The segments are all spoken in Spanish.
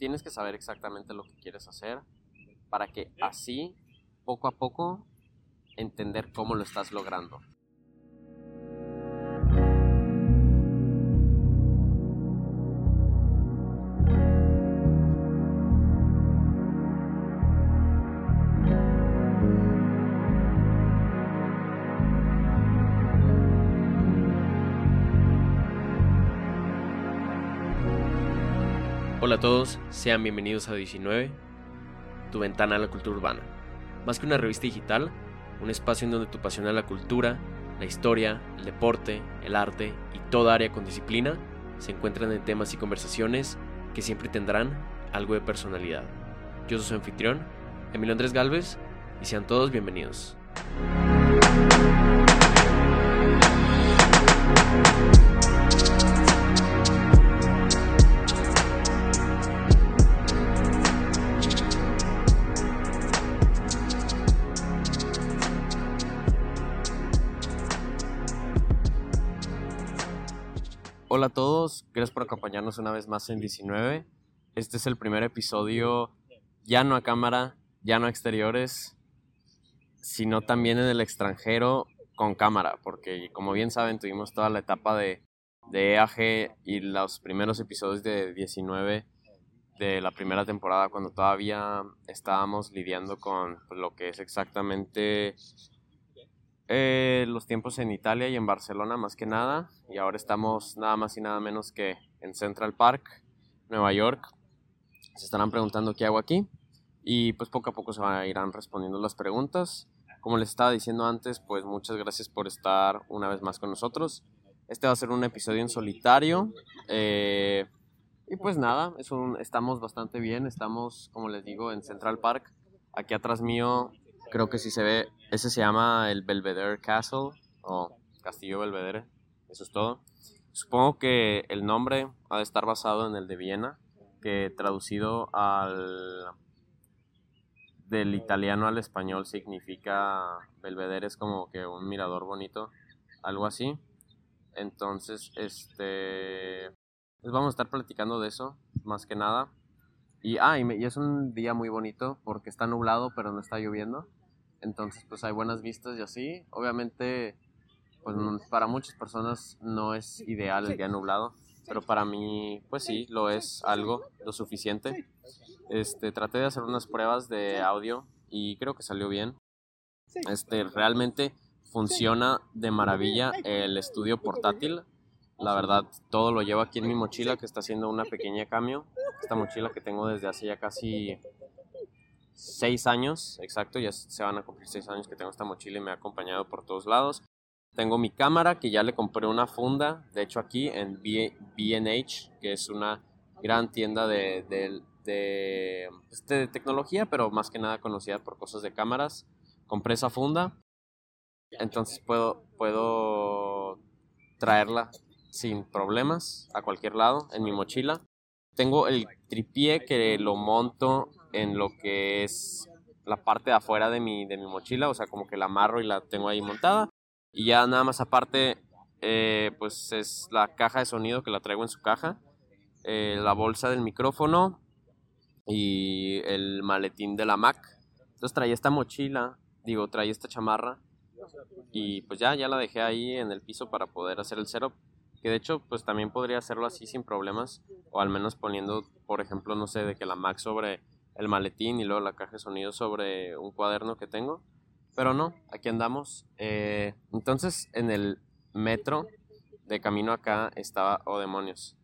tienes que saber exactamente lo que quieres hacer para que así, poco a poco, entender cómo lo estás logrando. Hola a todos, sean bienvenidos a 19, tu ventana a la cultura urbana. Más que una revista digital, un espacio en donde tu pasión a la cultura, la historia, el deporte, el arte y toda área con disciplina se encuentran en temas y conversaciones que siempre tendrán algo de personalidad. Yo soy su anfitrión, Emilio Andrés Galvez, y sean todos bienvenidos. Gracias por acompañarnos una vez más en 19. Este es el primer episodio ya no a cámara, ya no a exteriores, sino también en el extranjero con cámara, porque como bien saben tuvimos toda la etapa de, de EAG y los primeros episodios de 19 de la primera temporada cuando todavía estábamos lidiando con lo que es exactamente eh, los tiempos en Italia y en Barcelona más que nada. Y ahora estamos nada más y nada menos que en Central Park, Nueva York. Se estarán preguntando qué hago aquí. Y pues poco a poco se van a irán respondiendo las preguntas. Como les estaba diciendo antes, pues muchas gracias por estar una vez más con nosotros. Este va a ser un episodio en solitario. Eh, y pues nada, estamos bastante bien. Estamos, como les digo, en Central Park. Aquí atrás mío creo que sí se ve, ese se llama el Belvedere Castle o Castillo Belvedere, eso es todo. Supongo que el nombre ha de estar basado en el de Viena, que traducido al del italiano al español significa Belvedere es como que un mirador bonito, algo así. Entonces, este pues vamos a estar platicando de eso, más que nada. Y, ah, y es un día muy bonito porque está nublado, pero no está lloviendo. Entonces, pues hay buenas vistas y así. Obviamente, pues para muchas personas no es ideal el día nublado, pero para mí, pues sí, lo es algo, lo suficiente. Este, traté de hacer unas pruebas de audio y creo que salió bien. Este, realmente funciona de maravilla el estudio portátil. La verdad, todo lo llevo aquí en mi mochila que está haciendo una pequeña cambio. Esta mochila que tengo desde hace ya casi seis años, exacto, ya se van a cumplir seis años que tengo esta mochila y me ha acompañado por todos lados. Tengo mi cámara que ya le compré una funda, de hecho aquí en BH, que es una gran tienda de, pues, de, tecnología, pero más que nada conocida por cosas de cámaras. Compré esa funda, entonces puedo, puedo traerla sin problemas a cualquier lado en mi mochila. Tengo el tripié que lo monto en lo que es la parte de afuera de mi, de mi mochila, o sea, como que la amarro y la tengo ahí montada. Y ya nada más aparte, eh, pues es la caja de sonido que la traigo en su caja, eh, la bolsa del micrófono y el maletín de la Mac. Entonces traía esta mochila, digo, traía esta chamarra y pues ya, ya la dejé ahí en el piso para poder hacer el setup. Que de hecho, pues también podría hacerlo así sin problemas, o al menos poniendo, por ejemplo, no sé, de que la Mac sobre el maletín y luego la caja de sonido sobre un cuaderno que tengo. Pero no, aquí andamos. Eh, entonces, en el metro de camino acá estaba, oh demonios.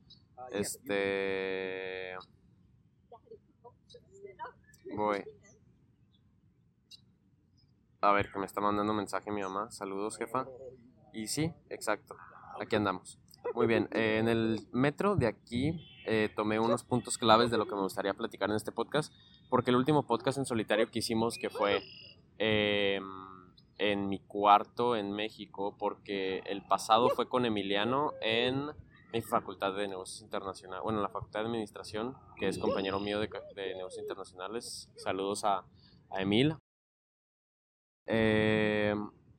Este. Voy. A ver, que me está mandando un mensaje mi mamá. Saludos, jefa. Y sí, exacto. Aquí andamos. Muy bien. Eh, en el metro de aquí eh, tomé unos puntos claves de lo que me gustaría platicar en este podcast, porque el último podcast en solitario que hicimos, que fue em, en mi cuarto en México, porque el pasado fue con Emiliano en mi facultad de negocios internacionales, bueno, la facultad de administración, que es compañero mío de, negocios internacionales. Saludos a, a Emil. Eh,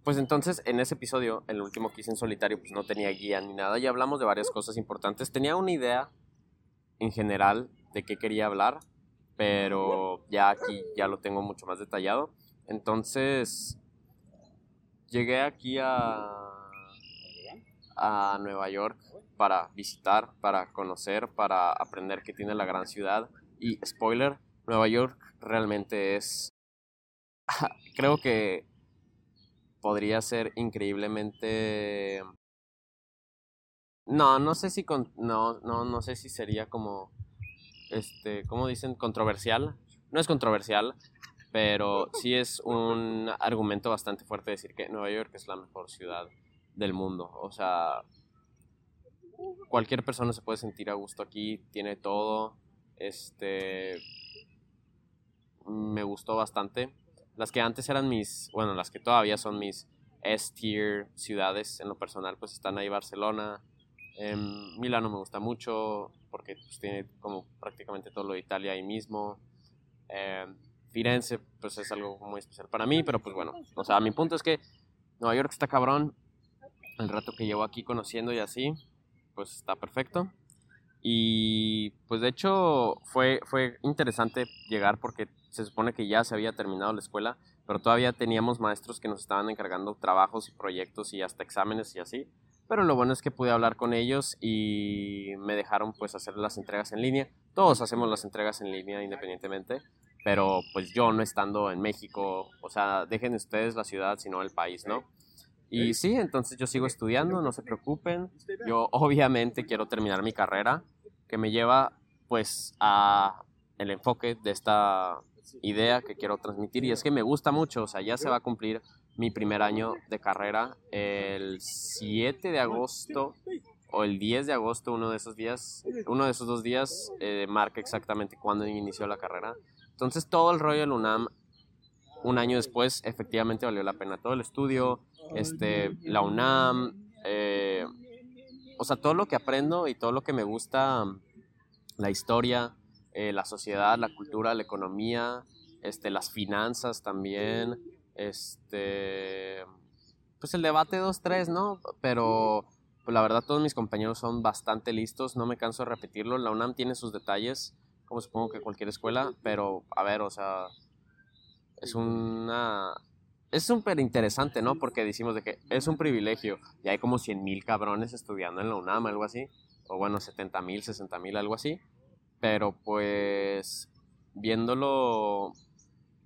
pues entonces, en ese episodio, el último que hice en solitario, pues no tenía guía ni nada, y hablamos de varias cosas importantes. Tenía una idea en general de qué quería hablar, pero ya aquí ya lo tengo mucho más detallado. Entonces, llegué aquí a, a Nueva York para visitar, para conocer, para aprender qué tiene la gran ciudad. Y spoiler, Nueva York realmente es, creo que podría ser increíblemente no, no sé si con, no, no, no sé si sería como este, ¿cómo dicen? controversial. No es controversial, pero sí es un argumento bastante fuerte decir que Nueva York es la mejor ciudad del mundo. O sea, cualquier persona se puede sentir a gusto aquí, tiene todo. Este me gustó bastante. Las que antes eran mis, bueno, las que todavía son mis S-tier ciudades en lo personal, pues están ahí Barcelona, Em, Milano me gusta mucho porque pues, tiene como prácticamente todo lo de Italia ahí mismo. Em, Firenze pues es algo muy especial para mí, pero pues bueno, o sea, mi punto es que Nueva York está cabrón. El rato que llevo aquí conociendo y así, pues está perfecto. Y pues de hecho fue, fue interesante llegar porque se supone que ya se había terminado la escuela, pero todavía teníamos maestros que nos estaban encargando trabajos y proyectos y hasta exámenes y así. Pero lo bueno es que pude hablar con ellos y me dejaron pues hacer las entregas en línea. Todos hacemos las entregas en línea independientemente, pero pues yo no estando en México, o sea, dejen ustedes la ciudad, sino el país, ¿no? Y sí, entonces yo sigo estudiando, no se preocupen. Yo obviamente quiero terminar mi carrera, que me lleva pues a el enfoque de esta idea que quiero transmitir y es que me gusta mucho, o sea, ya se va a cumplir mi primer año de carrera el 7 de agosto o el 10 de agosto, uno de esos días, uno de esos dos días eh, marca exactamente cuándo inició la carrera. Entonces todo el rollo del UNAM, un año después, efectivamente valió la pena. Todo el estudio, este, la UNAM, eh, o sea, todo lo que aprendo y todo lo que me gusta, la historia, eh, la sociedad, la cultura, la economía, este, las finanzas también, este, pues el debate 2-3, ¿no? Pero pues la verdad todos mis compañeros son bastante listos, no me canso de repetirlo. La UNAM tiene sus detalles, como supongo que cualquier escuela, pero a ver, o sea, es una... Es súper interesante, ¿no? Porque decimos de que es un privilegio y hay como 100 mil cabrones estudiando en la UNAM, algo así. O bueno, 70 mil, 60 mil, algo así. Pero pues viéndolo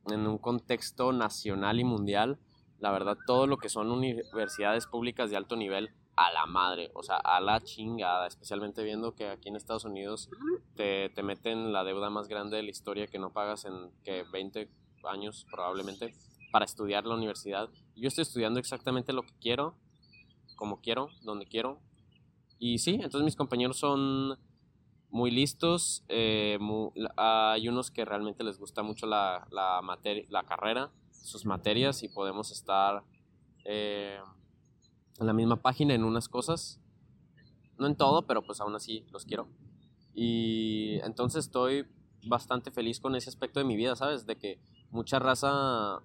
en un contexto nacional y mundial, la verdad, todo lo que son universidades públicas de alto nivel, a la madre, o sea, a la chingada, especialmente viendo que aquí en Estados Unidos te, te meten la deuda más grande de la historia que no pagas en que 20 años probablemente para estudiar la universidad. Yo estoy estudiando exactamente lo que quiero, como quiero, donde quiero. Y sí, entonces mis compañeros son muy listos. Eh, hay unos que realmente les gusta mucho la, la, la carrera, sus materias, y podemos estar eh, en la misma página en unas cosas. No en todo, pero pues aún así los quiero. Y entonces estoy bastante feliz con ese aspecto de mi vida, ¿sabes? De que mucha raza...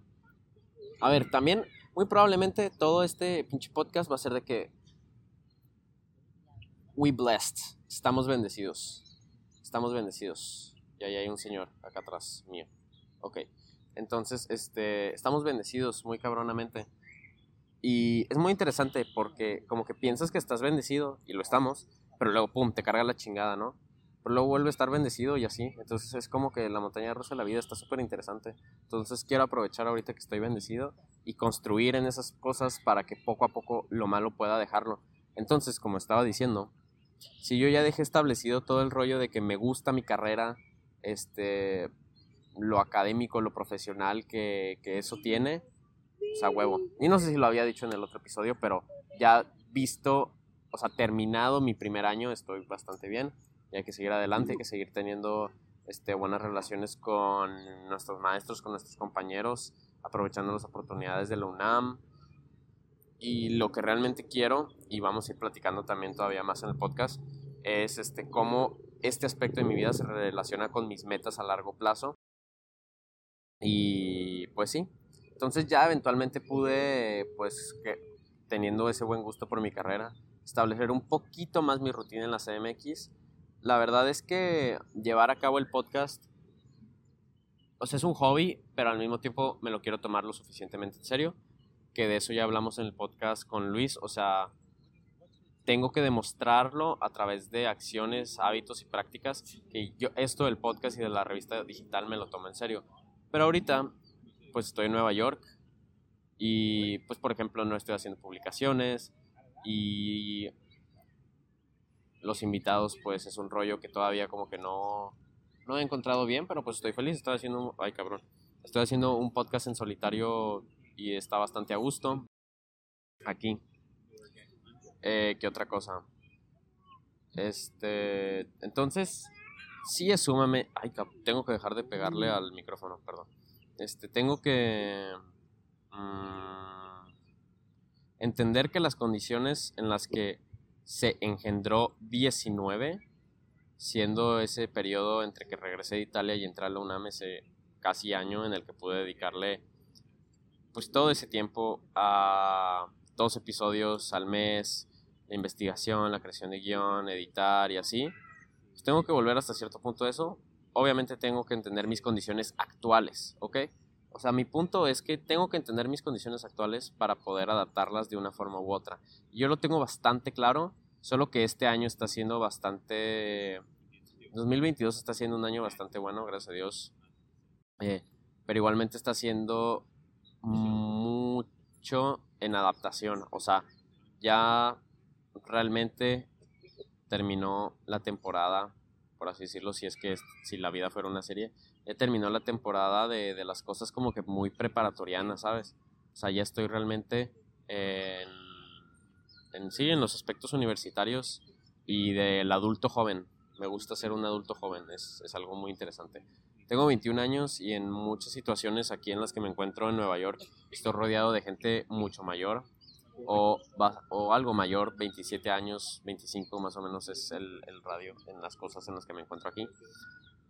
A ver, también muy probablemente todo este pinche podcast va a ser de que we blessed. Estamos bendecidos. Estamos bendecidos. Y ahí hay un señor acá atrás mío. Ok. Entonces, este, estamos bendecidos muy cabronamente. Y es muy interesante porque como que piensas que estás bendecido y lo estamos, pero luego, pum, te carga la chingada, ¿no? Pero luego vuelve a estar bendecido y así. Entonces es como que la montaña rusa de la vida está súper interesante. Entonces quiero aprovechar ahorita que estoy bendecido y construir en esas cosas para que poco a poco lo malo pueda dejarlo. Entonces, como estaba diciendo, si yo ya dejé establecido todo el rollo de que me gusta mi carrera, este, lo académico, lo profesional que, eso tiene, o sea, huevo. Y no sé si lo había dicho en el otro episodio, pero ya visto, o sea, terminado mi primer año, estoy bastante bien. Y hay que seguir adelante, hay que seguir teniendo este, buenas relaciones con nuestros maestros, con nuestros compañeros, aprovechando las oportunidades de la UNAM, y lo que realmente quiero, y vamos a ir platicando también todavía más en el podcast, es este, cómo este aspecto de mi vida se relaciona con mis metas a largo plazo. Y pues sí, entonces ya eventualmente pude, pues que, teniendo ese buen gusto por mi carrera, establecer un poquito más mi rutina en la CMX la verdad es que llevar a cabo el podcast, o sea, es un hobby, pero al mismo tiempo me lo quiero tomar lo suficientemente en serio, que de eso ya hablamos en el podcast con Luis, o sea, tengo que demostrarlo a través de acciones, hábitos y prácticas, que yo esto del podcast y de la revista digital me lo tomo en serio. Pero ahorita, pues estoy en Nueva York y, pues, por ejemplo, no estoy haciendo publicaciones y los invitados, pues, es un rollo que todavía como que no, no he encontrado bien, pero pues estoy feliz, estoy haciendo, ay cabrón, estoy haciendo un podcast en solitario y está bastante a gusto aquí. Eh, ¿Qué otra cosa? Este, entonces, sí asúmame. Ay, tengo que dejar de pegarle al micrófono, perdón. Este, tengo que mm, entender que las condiciones en las que se engendró 19, siendo ese periodo entre que regresé de Italia y entré a la UNAM, ese casi año en el que pude dedicarle pues todo ese tiempo a dos episodios al mes, la investigación, la creación de guion, editar y así, pues tengo que volver hasta cierto punto de eso. Obviamente tengo que entender mis condiciones actuales, ¿ok? O sea, mi punto es que tengo que entender mis condiciones actuales para poder adaptarlas de una forma u otra. Yo lo tengo bastante claro, solo que este año está siendo bastante... 2022 está siendo un año bastante bueno, gracias a Dios. Eh, pero igualmente está siendo mucho en adaptación. O sea, ya realmente terminó la temporada, por así decirlo, si es que si la vida fuera una serie, ya terminó la temporada de, de las cosas como que muy preparatorianas, ¿sabes? O sea, ya estoy realmente en, en sí, en los aspectos universitarios y del adulto joven. Me gusta ser un adulto joven, es, es algo muy interesante. Tengo 21 años y en muchas situaciones aquí en las que me encuentro en Nueva York estoy rodeado de gente mucho mayor, o, o algo mayor, 27 años, 25 más o menos es el, el, radio en las cosas en las que me encuentro aquí.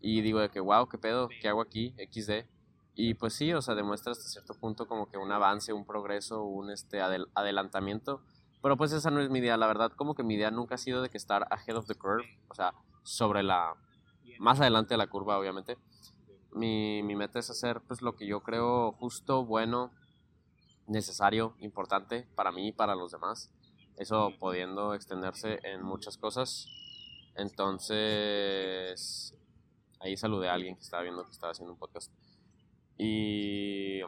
Y digo de que, wow, ¿qué pedo? ¿Qué hago aquí? XD. Y pues sí, o sea, demuestra hasta cierto punto como que un avance, un progreso, un este adelantamiento. Pero pues esa no es mi idea, la verdad, como que mi idea nunca ha sido de que estar ahead of the curve, o sea, sobre la, más adelante de la curva, obviamente. Mi, mi meta es hacer pues lo que yo creo justo, bueno, necesario, importante para mí y para los demás. Eso pudiendo extenderse en muchas cosas. Entonces, ahí saludé a alguien que estaba viendo que estaba haciendo un podcast. Y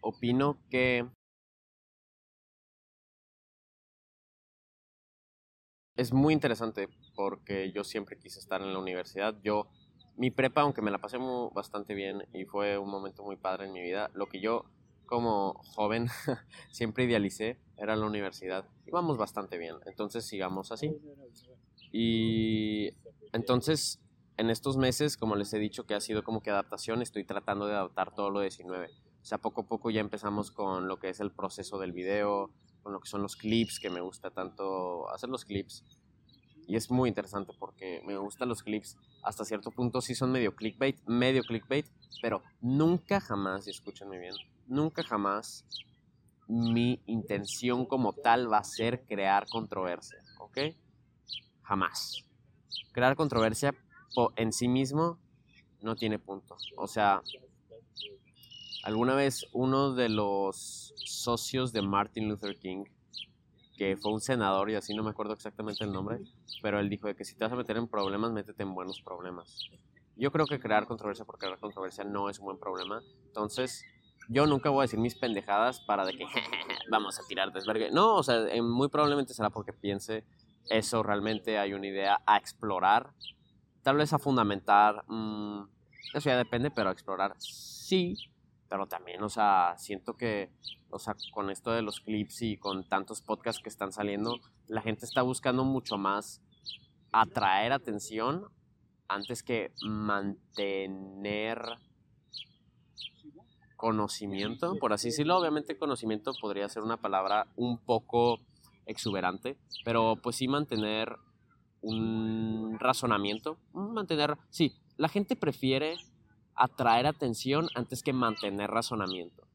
opino que es muy interesante porque yo siempre quise estar en la universidad. Yo, mi prepa, aunque me la pasé bastante bien y fue un momento muy padre en mi vida, lo que yo como joven siempre idealicé era la universidad. Íbamos bastante bien, entonces sigamos así. Y entonces, en estos meses, como les he dicho que ha sido como que adaptación, estoy tratando de adaptar todo lo 19. O sea, poco a poco ya empezamos con lo que es el proceso del video, con lo que son los clips, que me gusta tanto hacer los clips. Y es muy interesante porque me gustan los clips. Hasta cierto punto sí son medio clickbait, medio clickbait, pero nunca jamás, y escúchenme bien, nunca jamás mi intención como tal va a ser crear controversia, ¿ok? Jamás. Crear controversia en sí mismo no tiene punto. O sea, alguna vez uno de los socios de Martin Luther King, que fue un senador y así no me acuerdo exactamente el nombre, pero él dijo de que si te vas a meter en problemas, métete en buenos problemas. Yo creo que crear controversia por crear controversia no es un buen problema. Entonces, yo nunca voy a decir mis pendejadas para de que vamos a tirar desvergue. No, o sea, eh, muy probablemente será porque piense eso realmente hay una idea a explorar, tal vez a fundamentar, mm, eso ya depende, pero a explorar sí, pero también, o sea, siento que, o sea, con esto de los clips y con tantos podcasts que están saliendo, la gente está buscando mucho más atraer atención antes que mantener conocimiento, por así decirlo. Obviamente conocimiento podría ser una palabra un poco exuberante, pero pues sí mantener un razonamiento, mantener, sí, la gente prefiere atraer atención antes que mantener razonamiento.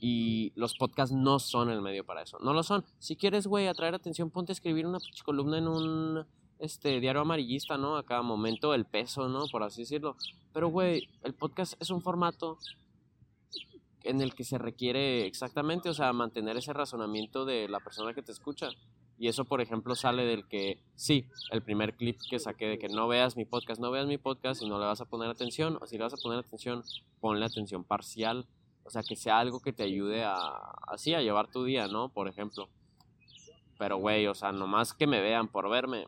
Y los podcasts no son el medio para eso, no lo son. Si quieres, güey, atraer atención, ponte a escribir una columna en un este diario amarillista, ¿no? A cada momento el peso, ¿no? Por así decirlo. Pero, güey, el podcast es un formato en el que se requiere exactamente, o sea, mantener ese razonamiento de la persona que te escucha. Y eso, por ejemplo, sale del que, sí, el primer clip que saqué de que no veas mi podcast, no veas mi podcast y no le vas a poner atención, o si le vas a poner atención, ponle atención parcial, o sea, que sea algo que te ayude a, así, a llevar tu día, ¿no? Por ejemplo. Pero, güey, o sea, nomás que me vean por verme,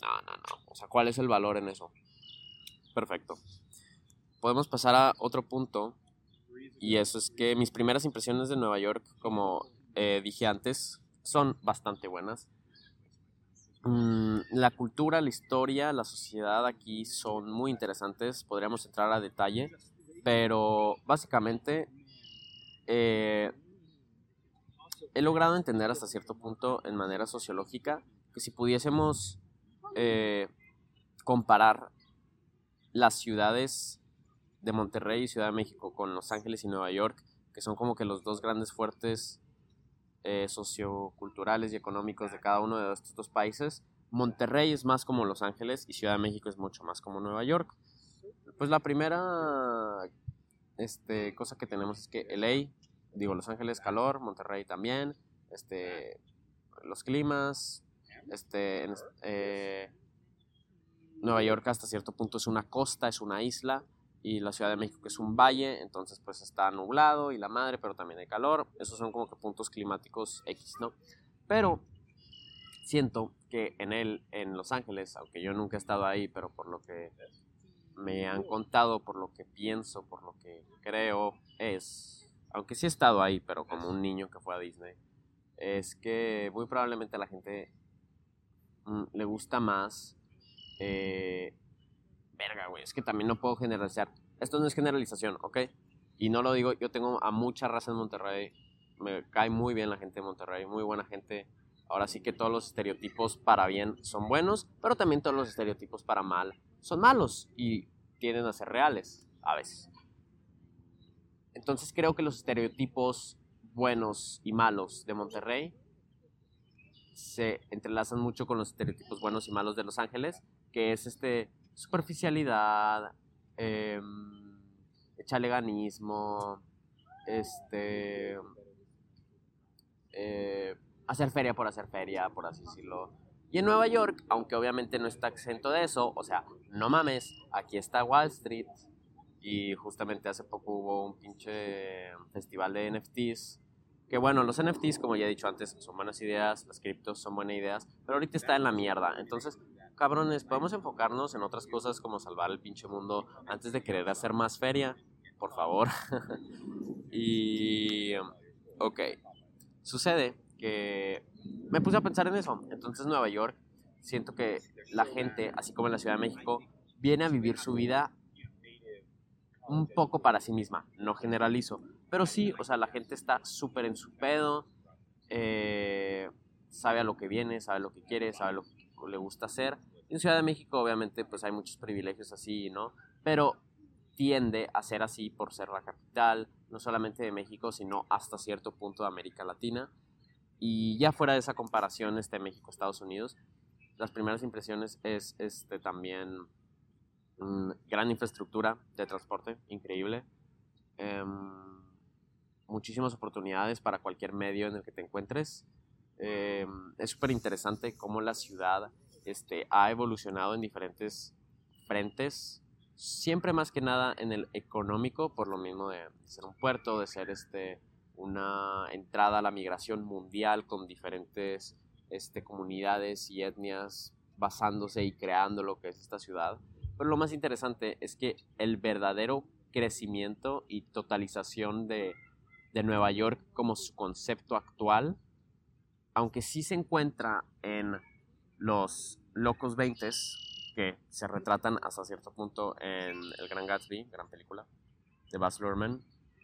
no, no, no, o sea, ¿cuál es el valor en eso? Perfecto. Podemos pasar a otro punto, y eso es que mis primeras impresiones de Nueva York, como eh, dije antes, son bastante buenas. Mm, la cultura, la historia, la sociedad aquí son muy interesantes, podríamos entrar a detalle, pero básicamente eh, he logrado entender hasta cierto punto en manera sociológica que si pudiésemos eh, comparar las ciudades de Monterrey y Ciudad de México con Los Ángeles y Nueva York, que son como que los dos grandes fuertes eh, socioculturales y económicos de cada uno de estos dos países. Monterrey es más como Los Ángeles y Ciudad de México es mucho más como Nueva York. Pues la primera este, cosa que tenemos es que LA, digo Los Ángeles calor, Monterrey también, este, los climas, este, eh, Nueva York hasta cierto punto es una costa, es una isla, y la Ciudad de México que es un valle, entonces pues está nublado y la madre, pero también hay calor. Esos son como que puntos climáticos X, ¿no? Pero siento que en él, en Los Ángeles, aunque yo nunca he estado ahí, pero por lo que me han contado, por lo que pienso, por lo que creo, es, aunque sí he estado ahí, pero como un niño que fue a Disney, es que muy probablemente a la gente mm, le gusta más eh, verga, güey, es que también no puedo generalizar. Esto no es generalización, ¿ok? Y no lo digo, yo tengo a mucha raza en Monterrey, me cae muy bien la gente de Monterrey, muy buena gente. Ahora sí que todos los estereotipos para bien son buenos, pero también todos los estereotipos para mal son malos y tienden a ser reales a veces. Entonces creo que los estereotipos buenos y malos de Monterrey se entrelazan mucho con los estereotipos buenos y malos de Los Ángeles, que es este superficialidad, echaleganismo, este, eh, hacer feria por hacer feria, por así decirlo. Y en Nueva York, aunque obviamente no está exento de eso, o sea, no mames, aquí está Wall Street y justamente hace poco hubo un pinche festival de NFTs. Que bueno, los NFTs, como ya he dicho antes, son buenas ideas, las criptos son buenas ideas, pero ahorita está en la mierda. Entonces, cabrones, podemos enfocarnos en otras cosas como salvar el pinche mundo antes de querer hacer más feria, por favor. y, ok, sucede que me puse a pensar en eso. Entonces Nueva York, siento que la gente, así como en la Ciudad de México, viene a vivir su vida un poco para sí misma, no generalizo. Pero sí, o sea, la gente está súper en su pedo, eh, sabe a lo que viene, sabe lo que quiere, sabe lo que le gusta hacer. En Ciudad de México obviamente pues hay muchos privilegios así, ¿no? Pero tiende a ser así por ser la capital, no solamente de México, sino hasta cierto punto de América Latina. Y ya fuera de esa comparación, este México-Estados Unidos, las primeras impresiones es este, también gran infraestructura de transporte, increíble. Em, muchísimas oportunidades para cualquier medio en el que te encuentres. Em, es súper interesante cómo la ciudad este, ha evolucionado en diferentes frentes, siempre más que nada en el económico, por lo mismo de ser un puerto, de ser este, una entrada a la migración mundial con diferentes este, comunidades y etnias basándose y creando lo que es esta ciudad. Pero lo más interesante es que el verdadero crecimiento y totalización de, de Nueva York como su concepto actual aunque sí se encuentra en los Locos 20 que se retratan hasta cierto punto en El Gran Gatsby, gran película, de Baz Luhrmann.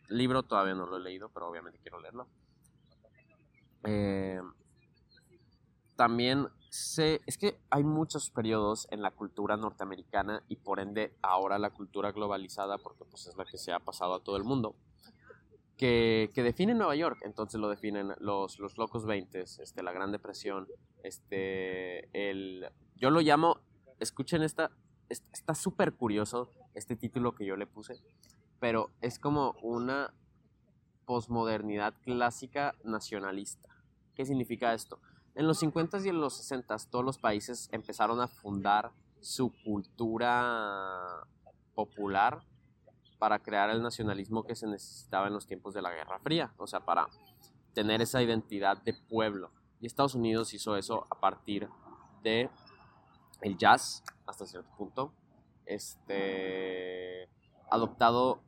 Libro todavía no lo he leído, pero obviamente quiero leerlo. Eh, también sé, es que hay muchos periodos en la cultura norteamericana y por ende ahora la cultura globalizada, porque pues es la que se ha pasado a todo el mundo que, que definen Nueva York. Entonces lo definen los, los locos 20, este, la Gran Depresión, este, el yo lo llamo, escuchen esta, está súper curioso este título que yo le puse, pero es como una posmodernidad clásica nacionalista. ¿Qué significa esto? En los 50s y en los 60s todos los países empezaron a fundar su cultura popular para crear el nacionalismo que se necesitaba en los tiempos de la Guerra Fría, o sea, para tener esa identidad de pueblo. Y Estados Unidos hizo eso a partir de el jazz, hasta cierto punto, este, adoptado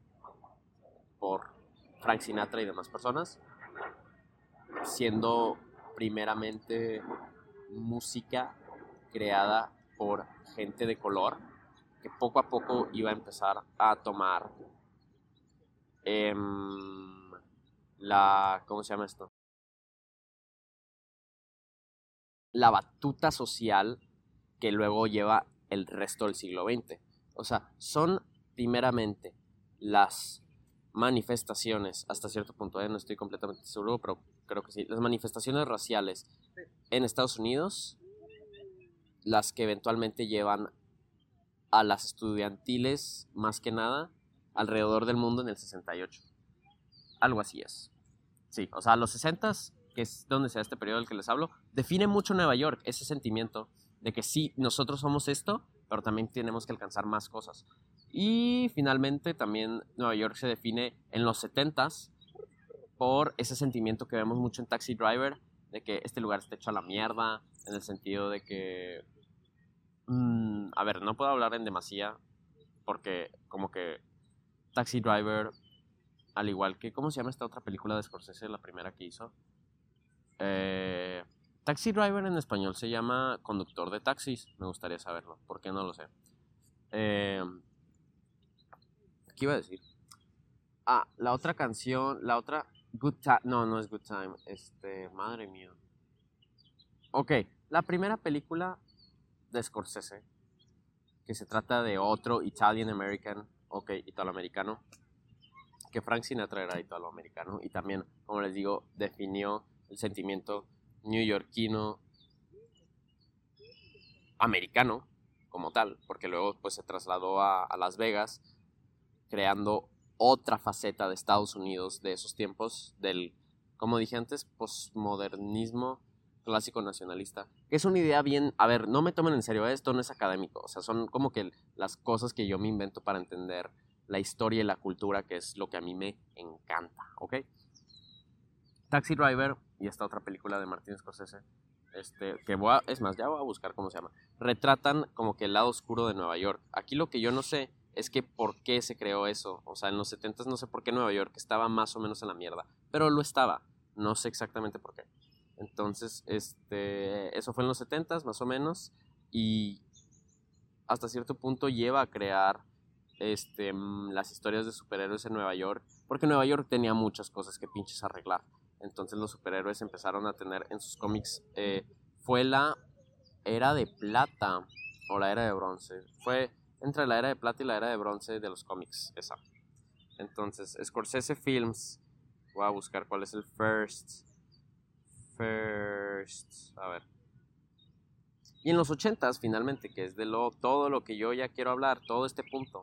por Frank Sinatra y demás personas, siendo primeramente música creada por gente de color que poco a poco iba a empezar a tomar em, la ¿cómo se llama esto? la batuta social que luego lleva el resto del siglo XX. O sea, son primeramente las manifestaciones, hasta cierto punto, ¿eh? no estoy completamente seguro, pero creo que sí, las manifestaciones raciales en Estados Unidos, las que eventualmente llevan a las estudiantiles, más que nada, alrededor del mundo en el 68. Algo así es. Sí, o sea, los 60 que es donde se da este periodo del que les hablo, define mucho Nueva York, ese sentimiento de que sí, nosotros somos esto, pero también tenemos que alcanzar más cosas. Y finalmente también Nueva York se define en los 70s por ese sentimiento que vemos mucho en Taxi Driver, de que este lugar está hecho a la mierda, en el sentido de que... Mm, a ver, no puedo hablar en demasía, porque como que Taxi Driver, al igual que... ¿Cómo se llama esta otra película de Scorsese, la primera que hizo? Eh, taxi driver en español se llama conductor de taxis. Me gustaría saberlo. ¿Por qué no lo sé? Eh, ¿Qué iba a decir? Ah, la otra canción, la otra Good Time. No, no es Good Time. Este, madre mía. Ok, la primera película de Scorsese, que se trata de otro Italian American, ok, italoamericano, que Frank Sinatra era italoamericano y también, como les digo, definió el sentimiento neoyorquino americano como tal, porque luego pues se trasladó a, Las Vegas creando otra faceta de Estados Unidos de esos tiempos, del, como dije antes, postmodernismo clásico nacionalista, es una idea bien, a ver, no me tomen en serio, esto no es académico, o sea, son como que las cosas que yo me invento para entender la historia y la cultura, que es lo que a mí me encanta, ¿ok? Taxi Driver y esta otra película de Martin Scorsese, este, que voy a, es más, ya voy a buscar cómo se llama, retratan como que el lado oscuro de Nueva York. Aquí lo que yo no sé es que por qué se creó eso. O sea, en los 70 no sé por qué Nueva York estaba más o menos en la mierda, pero lo estaba. No sé exactamente por qué. Entonces, este, eso fue en los 70 más o menos y hasta cierto punto lleva a crear este, mm, las historias de superhéroes en Nueva York, porque Nueva York tenía muchas cosas que pinches arreglar. Entonces los superhéroes empezaron a tener en sus cómics, eh, fue la era de plata o la era de bronce. Fue entre la era de plata y la era de bronce de los cómics, esa. Entonces, Scorsese Films, voy a buscar cuál es el first. First, a ver. Y en los ochentas, finalmente, que es de lo, todo lo que yo ya quiero hablar, todo este punto,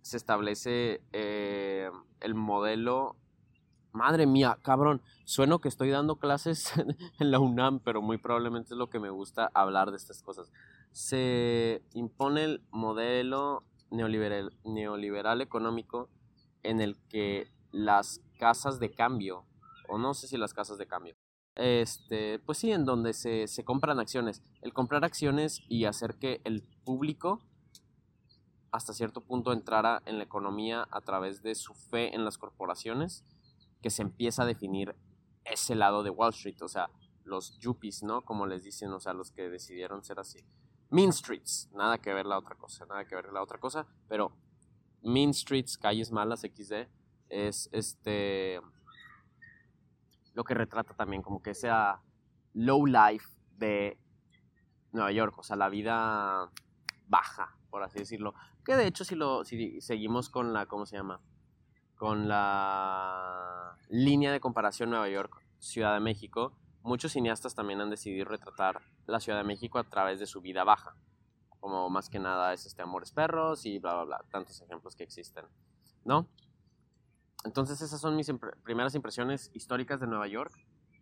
se establece eh, el modelo Madre mía, cabrón, sueno que estoy dando clases en la UNAM, pero muy probablemente es lo que me gusta hablar de estas cosas. Se impone el modelo neoliberal, neoliberal económico en el que las casas de cambio, o no sé si las casas de cambio, este, pues sí, en donde se, se compran acciones. El comprar acciones y hacer que el público hasta cierto punto entrara en la economía a través de su fe en las corporaciones que se empieza a definir ese lado de Wall Street, o sea, los yuppies, ¿no? Como les dicen, o sea, los que decidieron ser así. Mean Streets, nada que ver la otra cosa, nada que ver la otra cosa, pero Mean Streets, calles malas, XD, es este lo que retrata también como que sea low life de Nueva York, o sea, la vida baja, por así decirlo. Que de hecho si lo si seguimos con la ¿cómo se llama? con la línea de comparación Nueva York, Ciudad de México, muchos cineastas también han decidido retratar la Ciudad de México a través de su vida baja. Como más que nada es este Amores Perros y bla, bla, bla. Tantos ejemplos que existen. ¿No? Entonces esas son mis primeras impresiones históricas de Nueva York.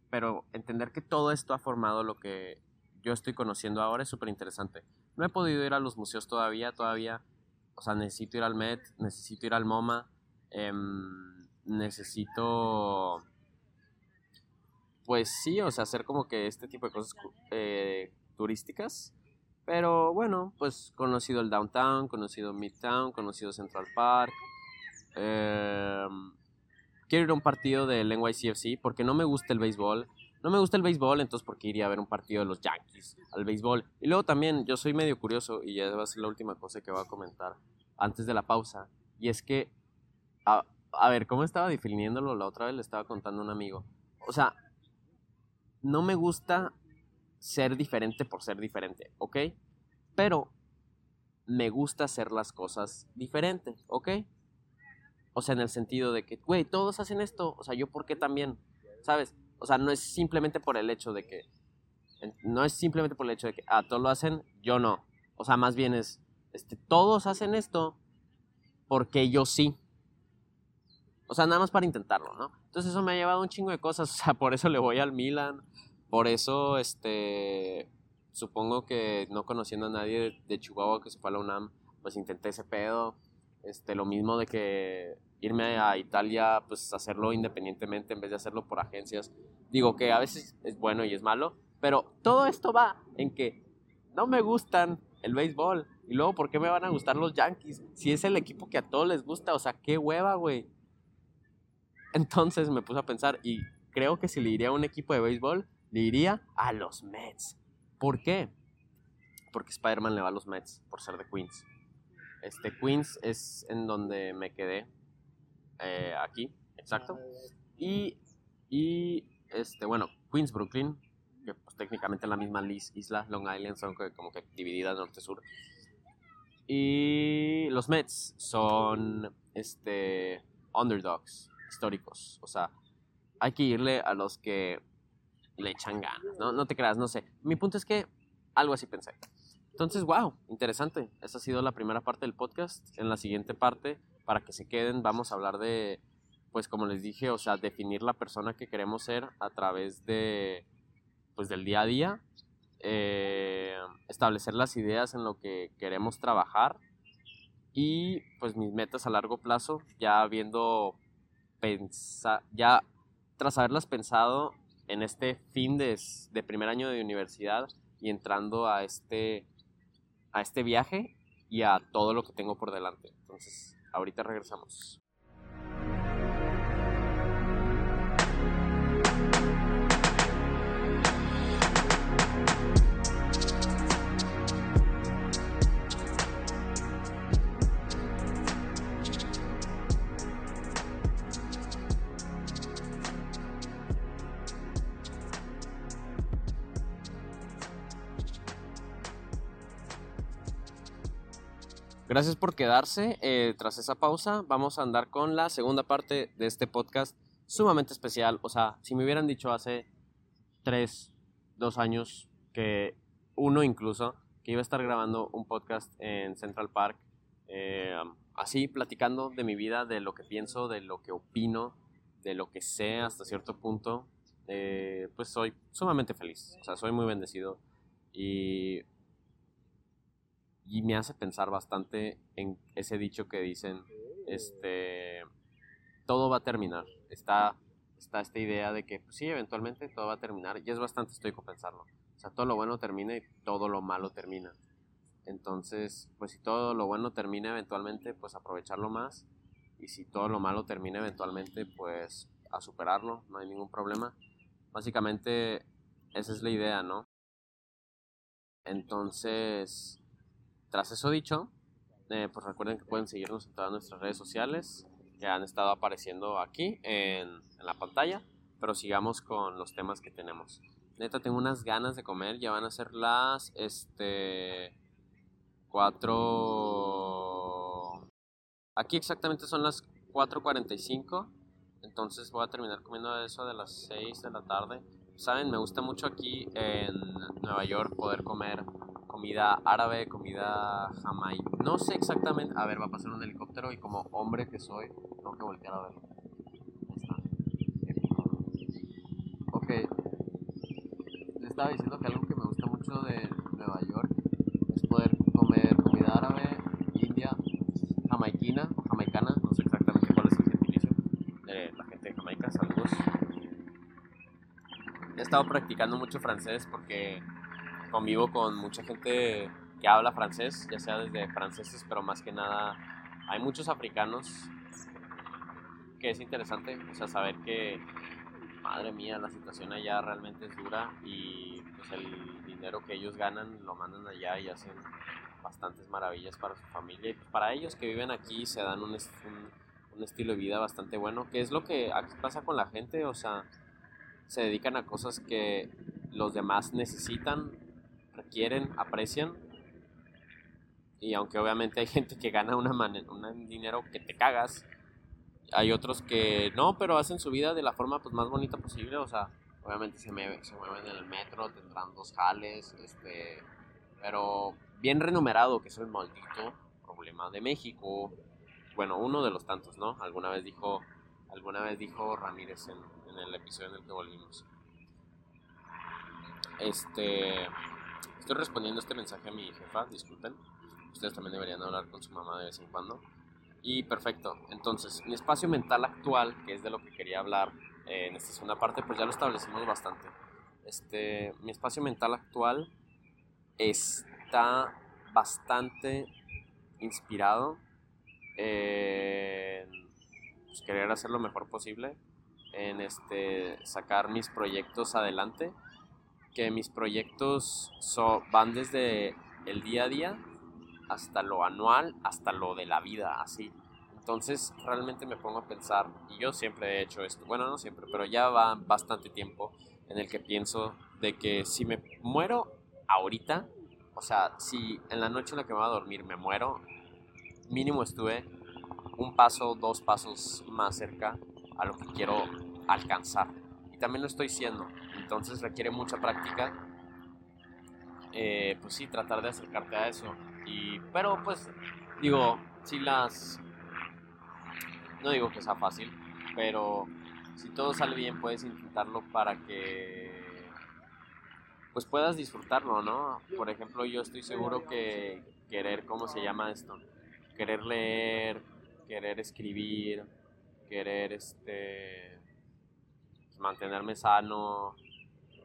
Pero entender que todo esto ha formado lo que yo estoy conociendo ahora es súper interesante. No he podido ir a los museos todavía, todavía. O sea, necesito ir al Met, necesito ir al MoMA. Em, necesito pues sí, o sea, hacer como que este tipo de cosas eh, turísticas. Pero bueno, pues conocido el Downtown, conocido Midtown, conocido Central Park. Em, quiero ir a un partido del NYCFC porque no me gusta el béisbol. No me gusta el béisbol, entonces ¿por qué iría a ver un partido de los Yankees al béisbol? Y luego también, yo soy medio curioso y ya va a ser la última cosa que voy a comentar antes de la pausa. Y es que, a, a ver, ¿cómo estaba definiéndolo? La otra vez le estaba contando a un amigo. O sea, no me gusta ser diferente por ser diferente, ¿ok? Pero me gusta hacer las cosas diferentes, ¿ok? O sea, en el sentido de que, güey, todos hacen esto, o sea, yo por qué también, ¿sabes? O sea, no es simplemente por el hecho de que, no es simplemente por el hecho de que, ah, todos lo hacen, yo no. O sea, más bien es, este, todos hacen esto porque yo sí. O sea, nada más para intentarlo, ¿no? Entonces eso me ha llevado un chingo de cosas. O sea, por eso le voy al Milan. Por eso, este, supongo que no conociendo a nadie de, Chihuahua que se fue a la UNAM, pues intenté ese pedo. Este, lo mismo de que irme a Italia, pues hacerlo independientemente en vez de hacerlo por agencias. Digo que a veces es bueno y es malo, pero todo esto va en que no me gustan el béisbol. Y luego, ¿por qué me van a gustar los Yankees? Si es el equipo que a todos les gusta, o sea, qué hueva, güey. Entonces me puse a pensar y creo que si le iría a un equipo de béisbol, le iría a los Mets. ¿Por qué? Porque Spider-Man le va a los Mets por ser de Queens. Este Queens es en donde me quedé. Eh, aquí, exacto. Y, y, este, bueno, Queens, Brooklyn, que pues, técnicamente es la misma isla, Long Island, son como que divididas norte-sur. Y los Mets son este, underdogs históricos. O sea, hay que irle a los que le echan ganas, ¿no? No te creas, no sé. Mi punto es que algo así pensé. Entonces, wow, interesante. Esa ha sido la primera parte del podcast. En la siguiente parte, para que se queden, vamos a hablar de, pues como les dije, o sea, definir la persona que queremos ser a través de, pues del día a día. Eh, establecer las ideas en lo que queremos trabajar y pues mis metas a largo plazo, ya viendo ya tras haberlas pensado en este fin de, de, primer año de universidad y entrando a este, a este viaje y a todo lo que tengo por delante. Entonces, ahorita regresamos. Gracias por quedarse. Eh, tras esa pausa, vamos a andar con la segunda parte de este podcast sumamente especial. O sea, si me hubieran dicho hace tres, dos años, que uno incluso, que iba a estar grabando un podcast en Central Park, eh, así platicando de mi vida, de lo que pienso, de lo que opino, de lo que sé hasta cierto punto, eh, pues soy sumamente feliz. O sea, soy muy bendecido. Y y me hace pensar bastante en ese dicho que dicen, este, todo va a terminar. Está, está esta idea de que pues sí, eventualmente todo va a terminar y es bastante estoico pensarlo. O sea, todo lo bueno termina y todo lo malo termina. Entonces, pues si todo lo bueno termina eventualmente, pues aprovecharlo más. Y si todo lo malo termina eventualmente, pues a superarlo, no hay ningún problema. Básicamente, esa es la idea, ¿no? Entonces, tras eso dicho, eh, pues recuerden que pueden seguirnos en todas nuestras redes sociales que han estado apareciendo aquí en, la pantalla, pero sigamos con los temas que tenemos. Neta, tengo unas ganas de comer, ya van a ser las, este, cuatro... Aquí exactamente son las 4.45, entonces voy a terminar comiendo eso de las 6 de la tarde. saben, me gusta mucho aquí en Nueva York poder comer comida árabe, comida jamaica. No sé exactamente. A ver, va a pasar un helicóptero y como hombre que soy, tengo que voltear a ver. Ok. Les estaba diciendo que algo que me gusta mucho de Nueva York es poder comer comida árabe, india, jamaiquina o jamaicana. No sé exactamente cuál es el gentilicio de la gente de Jamaica. Saludos. He estado practicando mucho francés porque convivo con mucha gente que habla francés, ya sea desde franceses, pero más que nada hay muchos africanos que es interesante, o sea, saber que, madre mía, la situación allá realmente es dura y pues el dinero que ellos ganan lo mandan allá y hacen bastantes maravillas para su familia y pues para ellos que viven aquí se dan un, un, un estilo de vida bastante bueno, que es lo que pasa con la gente, o sea, se dedican a cosas que los demás necesitan requieren, aprecian. Y aunque obviamente hay gente que gana una un dinero que te cagas, hay otros que no, pero hacen su vida de la forma pues, más bonita posible. O sea, obviamente se, se mueven en el metro, tendrán dos jales, este, pero bien renumerado, que es el maldito problema de México. Bueno, uno de los tantos, ¿no? Alguna vez dijo, alguna vez dijo Ramírez en, en el episodio en el que volvimos. Este, Respondiendo este mensaje a mi jefa, disculpen. Ustedes también deberían hablar con su mamá de vez en cuando. Y perfecto. Entonces, mi espacio mental actual, que es de lo que quería hablar eh, en esta segunda parte, pues ya lo establecimos bastante. Este, mi espacio mental actual está bastante inspirado en pues, querer hacer lo mejor posible, en este, sacar mis proyectos adelante que mis proyectos van desde el día a día hasta lo anual, hasta lo de la vida, así. Entonces realmente me pongo a pensar, y yo siempre he hecho esto, bueno, no siempre, pero ya va bastante tiempo en el que pienso de que si me muero ahorita, o sea, si en la noche en la que me voy a dormir me muero, mínimo estuve un paso, dos pasos más cerca a lo que quiero alcanzar. Y también lo estoy siendo entonces requiere mucha práctica. Eh, pues sí, tratar de acercarte a eso. Y, pero pues, digo, si las... No digo que sea fácil, pero si todo sale bien puedes intentarlo para que pues puedas disfrutarlo, ¿no? Por ejemplo, yo estoy seguro que querer, ¿cómo se llama esto? Querer leer, querer escribir, querer este mantenerme sano,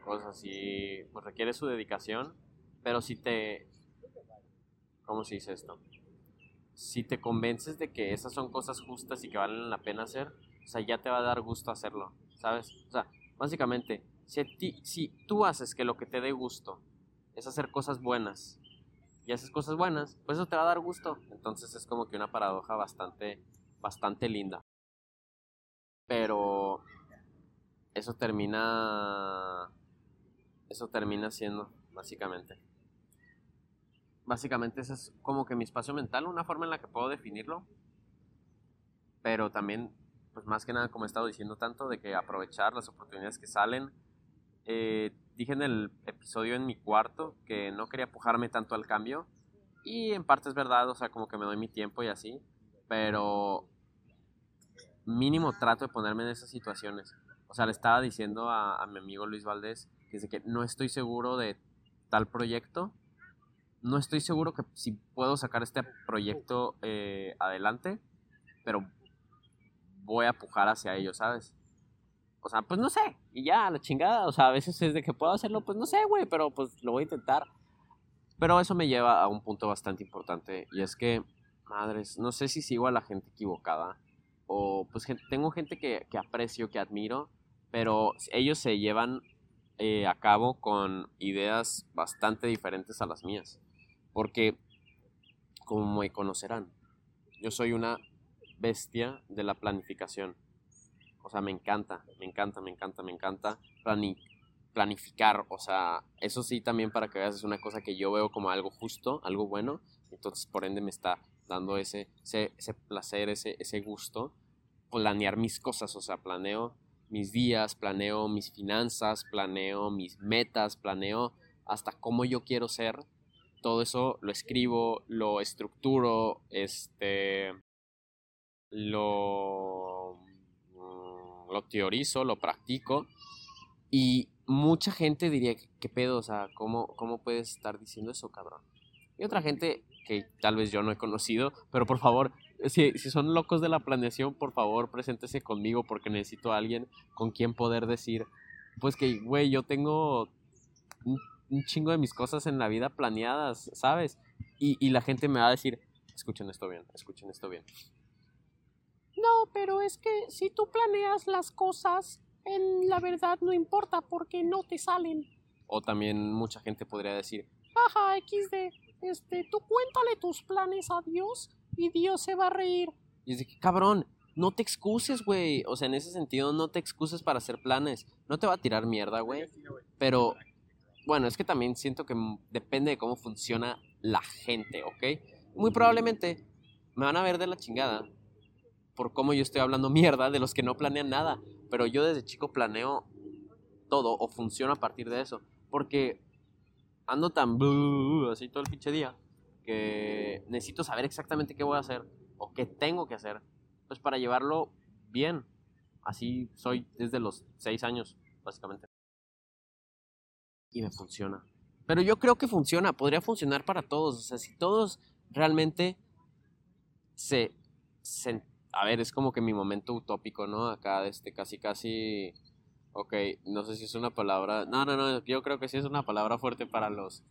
cosas así, pues requiere su dedicación, pero si te, ¿cómo se dice esto? Si te convences de que esas son cosas justas y que valen la pena hacer, o sea, ya te va a dar gusto hacerlo, ¿sabes? O sea, básicamente, si, ti, si tú haces que lo que te dé gusto es hacer cosas buenas y haces cosas buenas, pues eso te va a dar gusto. Entonces es como que una paradoja bastante, bastante linda. Pero eso termina eso termina siendo, básicamente. Básicamente ese es como que mi espacio mental, una forma en la que puedo definirlo. Pero también, pues más que nada, como he estado diciendo tanto, de que aprovechar las oportunidades que salen. Eh, dije en el episodio en mi cuarto que no quería pujarme tanto al cambio. Y en parte es verdad, o sea, como que me doy mi tiempo y así. Pero mínimo trato de ponerme en esas situaciones. O sea, le estaba diciendo a, a mi amigo Luis Valdés dice que no estoy seguro de tal proyecto, no estoy seguro que si puedo sacar este proyecto eh, adelante, pero voy a pujar hacia ello, ¿sabes? O sea, pues no sé, y ya, la chingada, o sea, a veces es de que puedo hacerlo, pues no sé, güey, pero pues lo voy a intentar. Pero eso me lleva a un punto bastante importante, y es que, madres, no sé si sigo a la gente equivocada, o pues tengo gente que, que aprecio, que admiro, pero ellos se llevan eh, a cabo con ideas bastante diferentes a las mías. Porque, como me conocerán, yo soy una bestia de la planificación. O sea, me encanta, me encanta, me encanta, me encanta planificar. O sea, eso sí también para que veas es una cosa que yo veo como algo justo, algo bueno. Entonces, por ende, me está dando ese, ese, ese placer, ese, ese gusto, planear mis cosas. O sea, planeo mis días, planeo mis finanzas, planeo mis metas, planeo hasta cómo yo quiero ser. Todo eso lo escribo, lo estructuro, este, lo, mm, lo teorizo, lo practico. Y mucha gente diría, ¿qué pedo? O sea, ¿cómo, ¿cómo puedes estar diciendo eso, cabrón? Y otra gente que tal vez yo no he conocido, pero por favor, si, si son locos de la planeación, por favor, preséntese conmigo porque necesito a alguien con quien poder decir, pues que, güey, yo tengo un, chingo de mis cosas en la vida planeadas, ¿sabes? Y, y la gente me va a decir, escuchen esto bien, escuchen esto bien. No, pero es que si tú planeas las cosas, en la verdad no importa porque no te salen. O también mucha gente podría decir, ajá, XD, este, tú cuéntale tus planes a Dios y Dios se va a reír. Y es de que, cabrón, no te excuses, güey. O sea, en ese sentido, no te excuses para hacer planes. No te va a tirar mierda, güey. Pero, bueno, es que también siento que depende de cómo funciona la gente, ¿ok? Muy probablemente me van a ver de la chingada por cómo yo estoy hablando mierda de los que no planean nada. Pero yo desde chico planeo todo o funciona a partir de eso. Porque ando tan así todo el pinche día que necesito saber exactamente qué voy a hacer o qué tengo que hacer. Pues para llevarlo bien. Así soy desde los seis años, básicamente. Y me funciona. Pero yo creo que funciona, podría funcionar para todos. O sea, si todos realmente se, se a ver, es como que mi momento utópico, ¿no? Acá, este, casi, casi, ok, no sé si es una palabra, no, no, no, yo creo que sí es una palabra fuerte para los,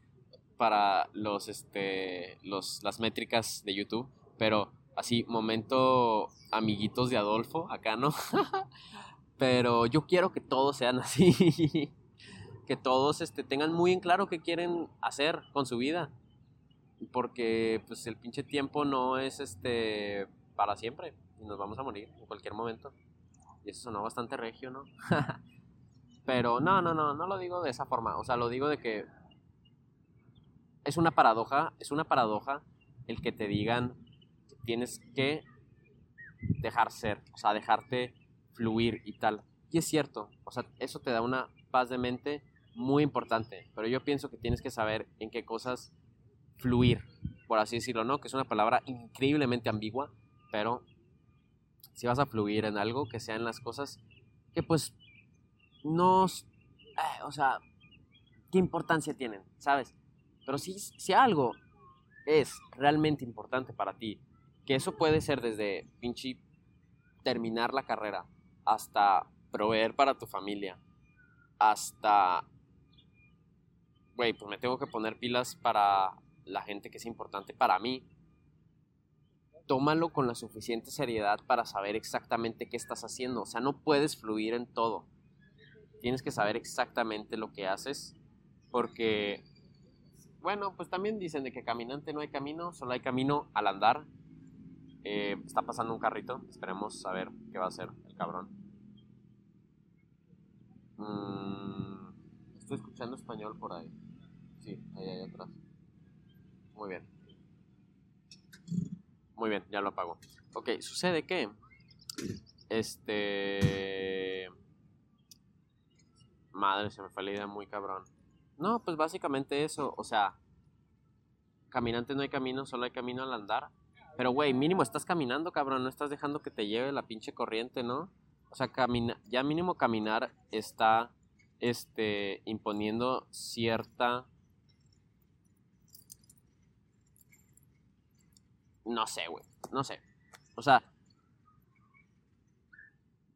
para los, este, los, las métricas de YouTube, pero así, momento amiguitos de Adolfo, acá, ¿no? pero yo quiero que todos sean así, que todos, este, tengan muy en claro qué quieren hacer con su vida, porque, pues, el pinche tiempo no es, este, para siempre y nos vamos a morir en cualquier momento. Y eso sonó bastante regio, ¿no? Pero no, no, no, no lo digo de esa forma. O sea, lo digo de que es una paradoja, es una paradoja el que te digan que tienes que dejar ser, o sea, dejarte fluir y tal. Y es cierto, o sea, eso te da una paz de mente muy importante, pero yo pienso que tienes que saber en qué cosas fluir, por así decirlo, ¿no? Que es una palabra increíblemente ambigua, pero si vas a fluir en algo, que sean las cosas que pues no, eh, o sea, ¿qué importancia tienen? ¿Sabes? Pero si, si algo es realmente importante para ti, que eso puede ser desde pinche terminar la carrera, hasta proveer para tu familia, hasta, güey, pues me tengo que poner pilas para la gente que es importante para mí, tómalo con la suficiente seriedad para saber exactamente qué estás haciendo. O sea, no puedes fluir en todo. Tienes que saber exactamente lo que haces porque, bueno, pues también dicen de que caminante no hay camino, solo hay camino al andar. Eh, está pasando un carrito, esperemos saber qué va a hacer el cabrón. Mm, estoy escuchando español por ahí. Sí, ahí, ahí atrás. Muy bien. Muy bien, ya lo apago. Ok, sucede que. Este. Madre, se me fue la idea muy cabrón. No, pues básicamente eso. O sea, caminante no hay camino, solo hay camino al andar. Pero, güey, mínimo estás caminando, cabrón. No estás dejando que te lleve la pinche corriente, ¿no? O sea, camina, ya mínimo caminar está este, imponiendo cierta No sé, güey. No sé. O sea.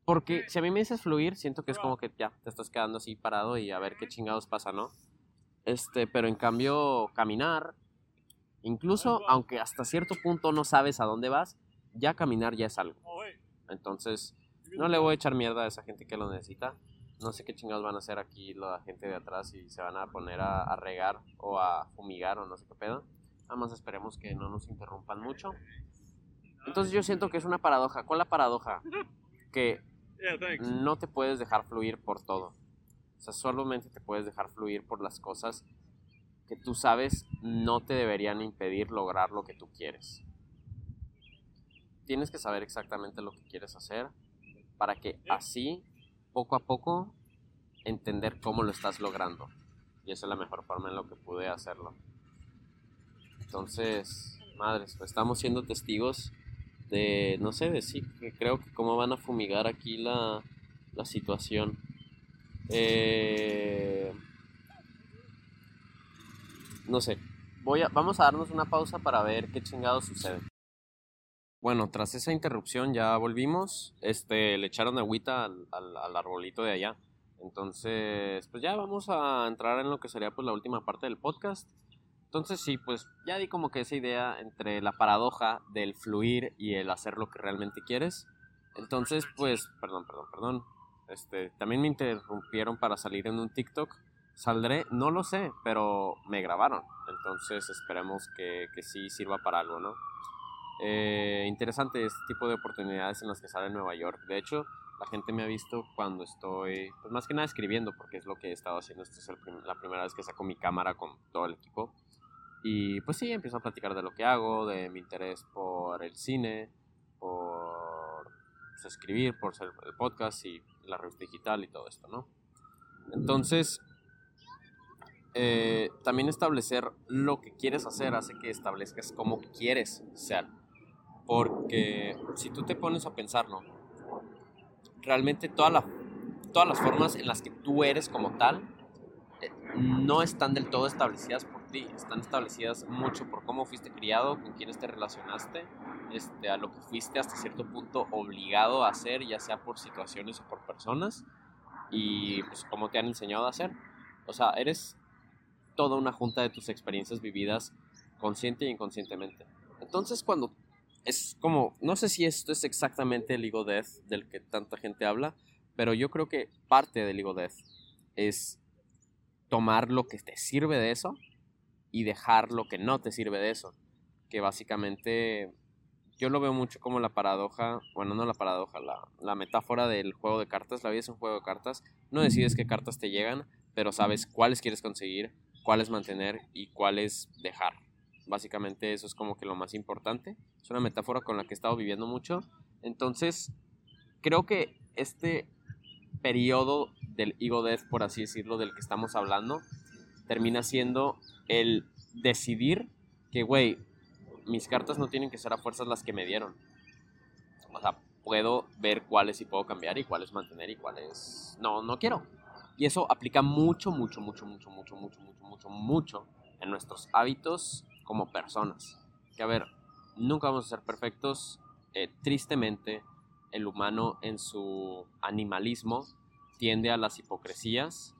Porque si a mí me dices fluir, siento que es como que ya te estás quedando así parado y a ver qué chingados pasa, ¿no? Este, pero en cambio, caminar, incluso aunque hasta cierto punto no sabes a dónde vas, ya caminar ya es algo. Entonces, no le voy a echar mierda a esa gente que lo necesita. No sé qué chingados van a hacer aquí la gente de atrás y se van a poner a, a regar o a fumigar o no sé qué pedo. Nada más esperemos que no nos interrumpan mucho. Entonces yo siento que es una paradoja. ¿Cuál es la paradoja? Que no te puedes dejar fluir por todo. O sea, solamente te puedes dejar fluir por las cosas que tú sabes no te deberían impedir lograr lo que tú quieres. Tienes que saber exactamente lo que quieres hacer para que así poco a poco entender cómo lo estás logrando. Y esa es la mejor forma en lo que pude hacerlo. Entonces, madres, pues estamos siendo testigos de, no sé, de sí, que creo que cómo van a fumigar aquí la, la situación. Eh, no sé, voy a, vamos a darnos una pausa para ver qué chingado sucede. Bueno, tras esa interrupción ya volvimos. Este, le echaron agüita al, al, arbolito de allá. Entonces, pues ya vamos a entrar en lo que sería pues la última parte del podcast. Entonces sí, pues ya di como que esa idea entre la paradoja del fluir y el hacer lo que realmente quieres. Entonces, pues, perdón, perdón, perdón. Este, también me interrumpieron para salir en un TikTok. Saldré, no lo sé, pero me grabaron. Entonces esperemos que, que sí sirva para algo, ¿no? Eh, interesante este tipo de oportunidades en las que sale en Nueva York. De hecho, la gente me ha visto cuando estoy, pues más que nada escribiendo, porque es lo que he estado haciendo. Esta es la primera vez que saco mi cámara con todo el equipo. Y pues sí, empiezo a platicar de lo que hago, de mi interés por el cine, por pues, escribir, por ser el podcast y la revista digital y todo esto, ¿no? Entonces, eh, también establecer lo que quieres hacer hace que establezcas cómo quieres ser. Porque si tú te pones a pensarlo, realmente todas las formas en las que tú eres como tal eh, no están del todo establecidas por están establecidas mucho por cómo fuiste criado, con quiénes te relacionaste, este, a lo que fuiste hasta cierto punto obligado a hacer, ya sea por situaciones o por personas, y pues cómo te han enseñado a hacer. O sea, eres toda una junta de tus experiencias vividas consciente e inconscientemente. Entonces cuando es como, no sé si esto es exactamente el ego death del que tanta gente habla, pero yo creo que parte del ego death es tomar lo que te sirve de eso y dejar lo que no te sirve de eso. Que básicamente yo lo veo mucho como la paradoja, bueno, no la paradoja, la, la metáfora del juego de cartas. La vida es un juego de cartas. No decides qué cartas te llegan, pero sabes cuáles quieres conseguir, cuáles mantener y cuáles dejar. Básicamente eso es como que lo más importante. Es una metáfora con la que he estado viviendo mucho. Entonces, creo que este periodo del ego death, por así decirlo, del que estamos hablando, termina siendo el decidir que, güey, mis cartas no tienen que ser a fuerzas las que me dieron. O sea, puedo ver cuáles sí puedo cambiar y cuáles mantener y cuáles no, no quiero. Y eso aplica mucho, mucho, mucho, mucho, mucho, mucho, mucho, mucho, mucho en nuestros hábitos como personas. Que a ver, nunca vamos a ser perfectos. Eh, tristemente, el humano en su animalismo tiende a las hipocresías,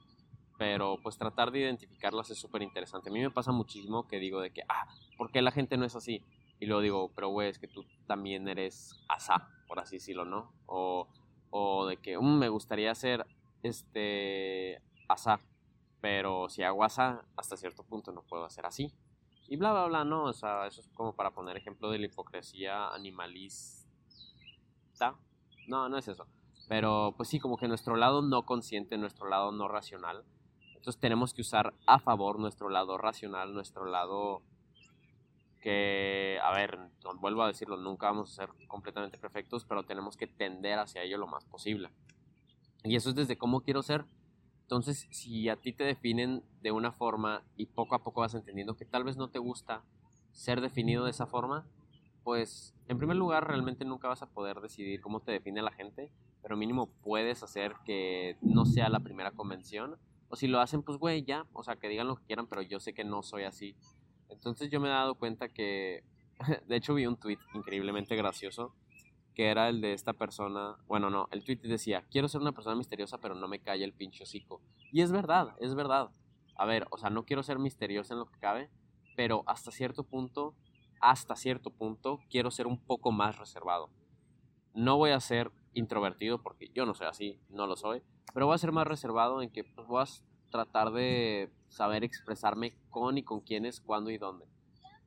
pero pues tratar de identificarlas es súper interesante. A mí me pasa muchísimo que digo de que, ah, ¿por qué la gente no es así? Y luego digo, pero güey, es que tú también eres asá, por así decirlo, ¿no? O, o de que, um, me gustaría ser, este, asá, pero si hago asá, hasta cierto punto no puedo hacer así y bla, bla, bla, no, o sea, eso es como para poner ejemplo de la hipocresía animalista. No, no es eso. Pero pues sí, como que nuestro lado no consciente, nuestro lado no racional. Entonces tenemos que usar a favor nuestro lado racional, nuestro lado que, a ver, vuelvo a decirlo, nunca vamos a ser completamente perfectos, pero tenemos que tender hacia ello lo más posible. Y eso es desde cómo quiero ser entonces, si a ti te definen de una forma y poco a poco vas entendiendo que tal vez no te gusta ser definido de esa forma, pues en primer lugar realmente nunca vas a poder decidir cómo te define la gente, pero mínimo puedes hacer que no sea la primera convención. O si lo hacen, pues güey, ya, o sea, que digan lo que quieran, pero yo sé que no soy así. Entonces yo me he dado cuenta que, de hecho vi un tweet increíblemente gracioso que era el de esta persona, bueno, no, el tweet decía, quiero ser una persona misteriosa, pero no me calla el pinche hocico. Y es verdad, es verdad. A ver, o sea, no quiero ser misteriosa en lo que cabe, pero hasta cierto punto, hasta cierto punto, quiero ser un poco más reservado. No voy a ser introvertido, porque yo no soy así, no lo soy, pero voy a ser más reservado en que pues, voy a tratar de saber expresarme con y con quiénes, cuándo y dónde.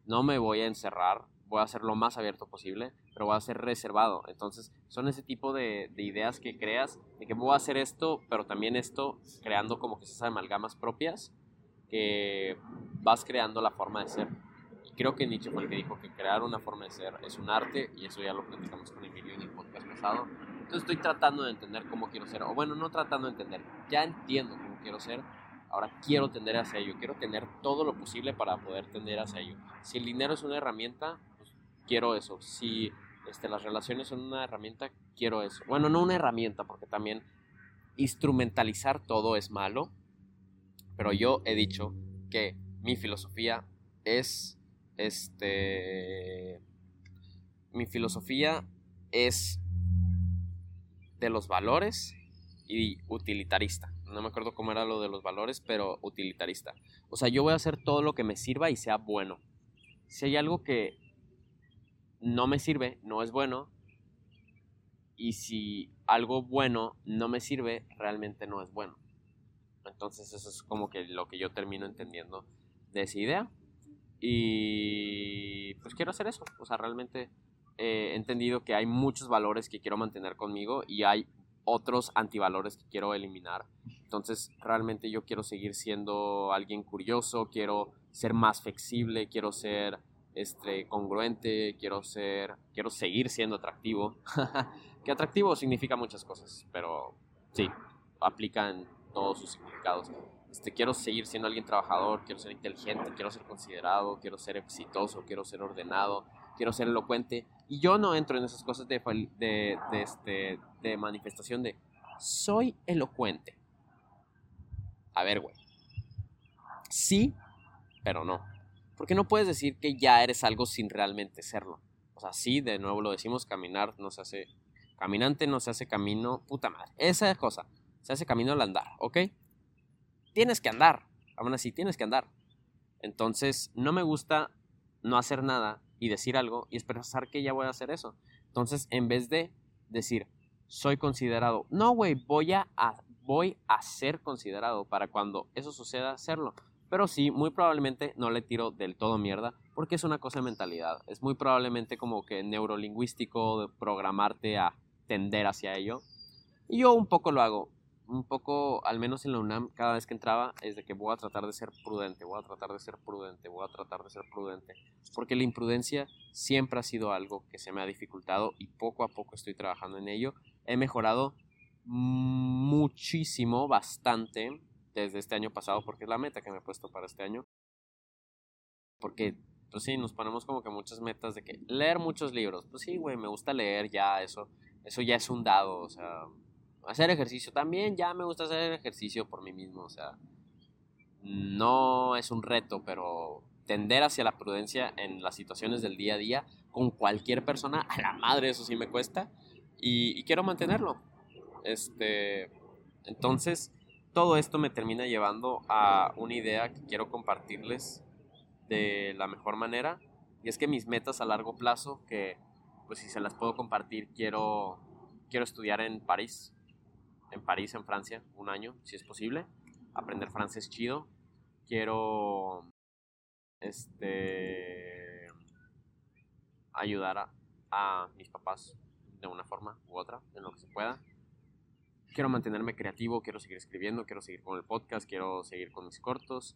No me voy a encerrar voy a ser lo más abierto posible, pero voy a ser reservado. Entonces, son ese tipo de, ideas que creas, de que voy a hacer esto, pero también esto, creando como que esas amalgamas propias, que vas creando la forma de ser. Y creo que Nietzsche fue el que dijo que crear una forma de ser es un arte, y eso ya lo platicamos con Emilio en el podcast pasado. Entonces estoy tratando de entender cómo quiero ser, o bueno, no tratando de entender, ya entiendo cómo quiero ser, ahora quiero tender hacia ello, quiero tener todo lo posible para poder tender hacia ello. Si el dinero es una herramienta, pues quiero eso. Si este, las relaciones son una herramienta, quiero eso. Bueno, no una herramienta, porque también instrumentalizar todo es malo, pero yo he dicho que mi filosofía es, este, mi filosofía es de los valores y utilitarista. No me acuerdo cómo era lo de los valores, pero utilitarista. O sea, yo voy a hacer todo lo que me sirva y sea bueno. Si hay algo que no me sirve, no es bueno. Y si algo bueno no me sirve, realmente no es bueno. Entonces eso es como que lo que yo termino entendiendo de esa idea. Y pues quiero hacer eso. O sea, realmente he entendido que hay muchos valores que quiero mantener conmigo y hay otros antivalores que quiero eliminar. Entonces, realmente yo quiero seguir siendo alguien curioso, quiero ser más flexible, quiero ser este, congruente, quiero ser, quiero seguir siendo atractivo. que atractivo significa muchas cosas, pero sí, aplica en todos sus significados. Este, quiero seguir siendo alguien trabajador, quiero ser inteligente, quiero ser considerado, quiero ser exitoso, quiero ser ordenado, quiero ser elocuente. Y yo no entro en esas cosas de, de, este, de manifestación de soy elocuente. A ver, güey. Sí, pero no. Porque no puedes decir que ya eres algo sin realmente serlo. O sea, sí, de nuevo lo decimos, caminar no se hace... Caminante no se hace camino, puta madre. Esa cosa, se hace camino al andar, ¿ok? Tienes que andar, aún así, tienes que andar. Entonces, no me gusta no hacer nada y decir algo y expresar que ya voy a hacer eso. Entonces, en vez de decir, soy considerado, no, güey, voy a, voy a ser considerado para cuando eso suceda, hacerlo. Pero sí, muy probablemente no le tiro del todo mierda, porque es una cosa de mentalidad. Es muy probablemente como que neurolingüístico de programarte a tender hacia ello. Y yo un poco lo hago un poco, al menos en la UNAM, cada vez que entraba, es de que voy a tratar de ser prudente, voy a tratar de ser prudente, voy a tratar de ser prudente. Porque la imprudencia siempre ha sido algo que se me ha dificultado y poco a poco estoy trabajando en ello. He mejorado muchísimo, bastante, desde este año pasado, porque es la meta que me he puesto para este año. Porque, pues sí, nos ponemos como que muchas metas de que leer muchos libros. Pues sí, güey, me gusta leer ya, eso, eso ya es un dado, o sea hacer ejercicio también, ya me gusta hacer ejercicio por mí mismo, o sea, no es un reto, pero tender hacia la prudencia en las situaciones del día a día con cualquier persona, a la madre eso sí me cuesta, y, quiero mantenerlo. Este, entonces, todo esto me termina llevando a una idea que quiero compartirles de la mejor manera, y es que mis metas a largo plazo, que pues si se las puedo compartir, quiero, quiero estudiar en París, en París, en Francia, un año, si es posible. Aprender francés chido. Quiero este ayudar a, mis papás de una forma u otra, en lo que se pueda. Quiero mantenerme creativo, quiero seguir escribiendo, quiero seguir con el podcast, quiero seguir con mis cortos,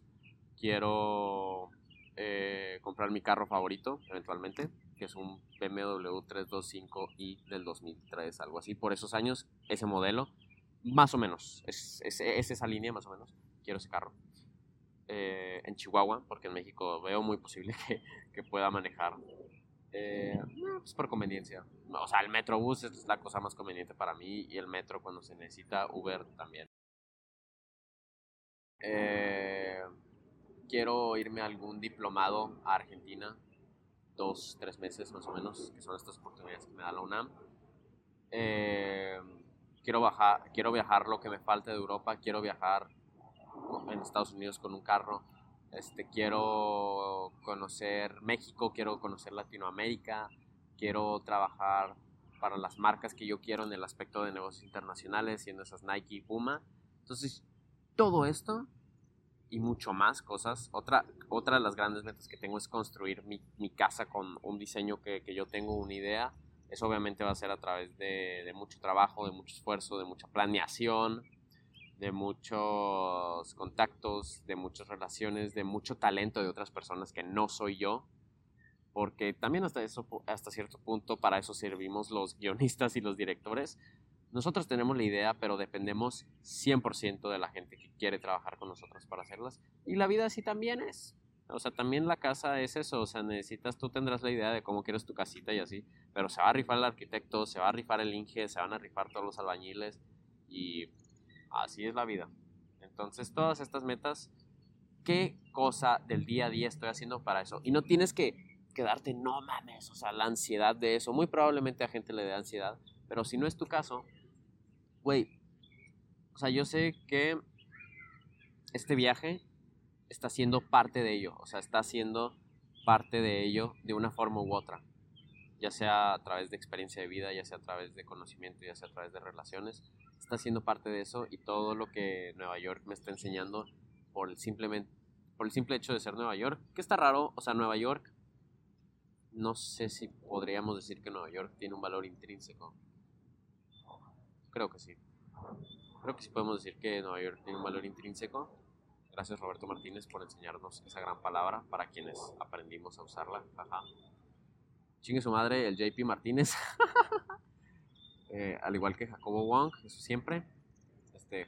quiero eh, comprar mi carro favorito eventualmente, que es un BMW 325i del 2003, algo así. Por esos años, ese modelo más o menos, es, es, esa línea más o menos. Quiero ese carro. Eh, en Chihuahua, porque en México veo muy posible que, que pueda manejar. Eh, pues por conveniencia. O sea, el Metrobús es la cosa más conveniente para mí y el metro cuando se necesita, Uber también. Eh, quiero irme a algún diplomado a Argentina, dos, tres meses más o menos, que son estas oportunidades que me da la UNAM. Eh, quiero, quiero viajar lo que me falte de Europa, quiero viajar en Estados Unidos con un carro, este, quiero conocer México, quiero conocer Latinoamérica, quiero trabajar para las marcas que yo quiero en el aspecto de negocios internacionales, siendo esas Nike y Puma. Entonces, todo esto y mucho más cosas. Otra, otra de las grandes metas que tengo es construir mi, mi casa con un diseño que, que yo tengo, una idea eso obviamente va a ser a través de, mucho trabajo, de mucho esfuerzo, de mucha planeación, de muchos contactos, de muchas relaciones, de mucho talento de otras personas que no soy yo. Porque también hasta, eso, hasta cierto punto para eso servimos los guionistas y los directores, nosotros tenemos la idea, pero dependemos 100% de la gente que quiere trabajar con nosotros para hacerlas. Y la vida así también es. O sea, también la casa es eso. O sea, necesitas, tú tendrás la idea de cómo quieres tu casita y así. Pero se va a rifar el arquitecto, se va a rifar el Inge, se van a rifar todos los albañiles. Y así es la vida. Entonces, todas estas metas, ¿qué cosa del día a día estoy haciendo para eso? Y no tienes que quedarte, no mames, o sea, la ansiedad de eso. Muy probablemente a gente le dé ansiedad. Pero si no es tu caso, güey, o sea, yo sé que este viaje está siendo parte de ello, o sea, está siendo parte de ello de una forma u otra, ya sea a través de experiencia de vida, ya sea a través de conocimiento, ya sea a través de relaciones, está siendo parte de eso y todo lo que Nueva York me está enseñando por el, simplemente, por el simple hecho de ser Nueva York, que está raro, o sea, Nueva York, no sé si podríamos decir que Nueva York tiene un valor intrínseco, creo que sí. Creo que sí podemos decir que Nueva York tiene un valor intrínseco. Gracias Roberto Martínez por enseñarnos esa gran palabra para quienes aprendimos a usarla. Ajá. Chingue su madre, el JP Martínez. Eh, al igual que Jacobo Wong, eso siempre. Este,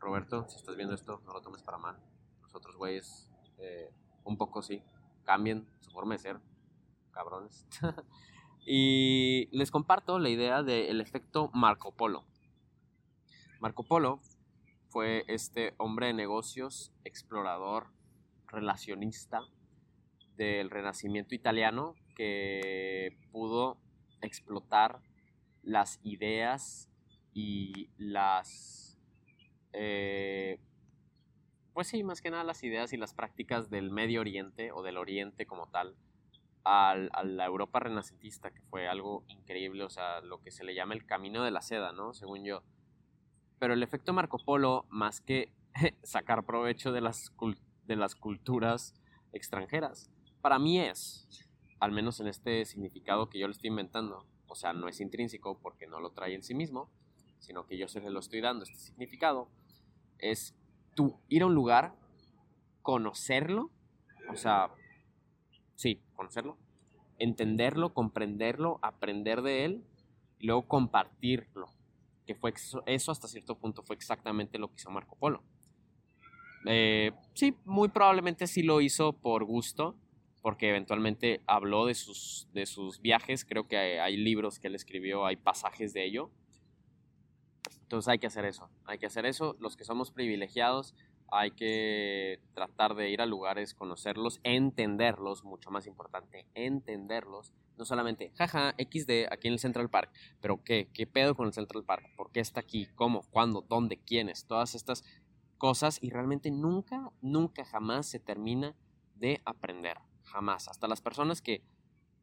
Roberto, si estás viendo esto, no lo tomes para mal. Nosotros, güeyes, eh, un poco sí, cambien su forma de ser, cabrones. y les comparto la idea del efecto Marco Polo. Marco Polo fue este hombre de negocios, explorador, relacionista del Renacimiento italiano que pudo explotar las ideas y las... Eh, pues sí, más que nada las ideas y las prácticas del Medio Oriente o del Oriente como tal a la Europa renacentista, que fue algo increíble, o sea, lo que se le llama el camino de la seda, ¿no? Según yo. Pero el efecto Marco Polo, más que sacar provecho de las, de las culturas extranjeras, para mí es, al menos en este significado que yo le estoy inventando, o sea, no es intrínseco porque no lo trae en sí mismo, sino que yo se lo estoy dando este significado, es tú ir a un lugar, conocerlo, o sea, sí, conocerlo, entenderlo, comprenderlo, aprender de él y luego compartirlo. Que fue eso, hasta cierto punto fue exactamente lo que hizo Marco Polo. Eh, sí, muy probablemente sí lo hizo por gusto, porque eventualmente habló de sus, de sus viajes. Creo que hay, hay libros que él escribió, hay pasajes de ello. Entonces hay que hacer eso, hay que hacer eso. Los que somos privilegiados hay que tratar de ir a lugares, conocerlos, entenderlos, mucho más importante, entenderlos. No solamente, jaja, XD aquí en el Central Park, pero ¿qué? ¿Qué pedo con el Central Park? ¿Por qué está aquí? ¿Cómo? ¿Cuándo? ¿Dónde? ¿Quiénes? Todas estas cosas y realmente nunca, nunca, jamás se termina de aprender. Jamás. Hasta las personas que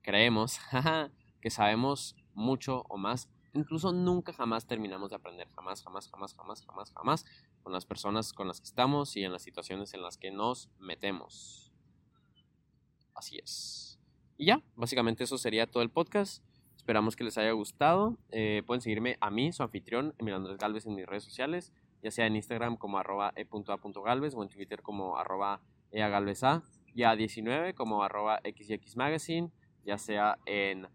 creemos, jaja, que sabemos mucho o más, incluso nunca jamás terminamos de aprender, jamás, jamás, jamás, jamás, jamás, jamás, con las personas con las que estamos y en las situaciones en las que nos metemos. Así es. Y ya, básicamente eso sería todo el podcast. Esperamos que les haya gustado. Eh, pueden seguirme a mí, su anfitrión, Emilio Andrés Galvez, en mis redes sociales, ya sea en Instagram como arroba e.a.galvez o en Twitter como arroba eagalveza, ya 19 como arroba xyxmagazine, ya sea en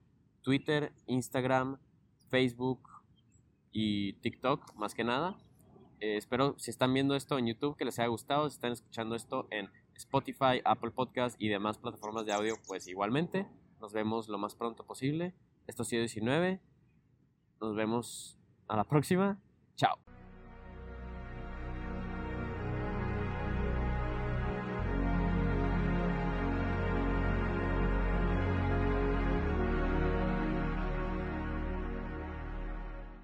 Twitter, Instagram, Facebook y TikTok, más que nada. Eh, espero si están viendo esto en YouTube que les haya gustado, si están escuchando esto en Spotify, Apple Podcast y demás plataformas de audio, pues igualmente. Nos vemos lo más pronto posible. Esto ha sido 19. Nos vemos a la próxima. Chao.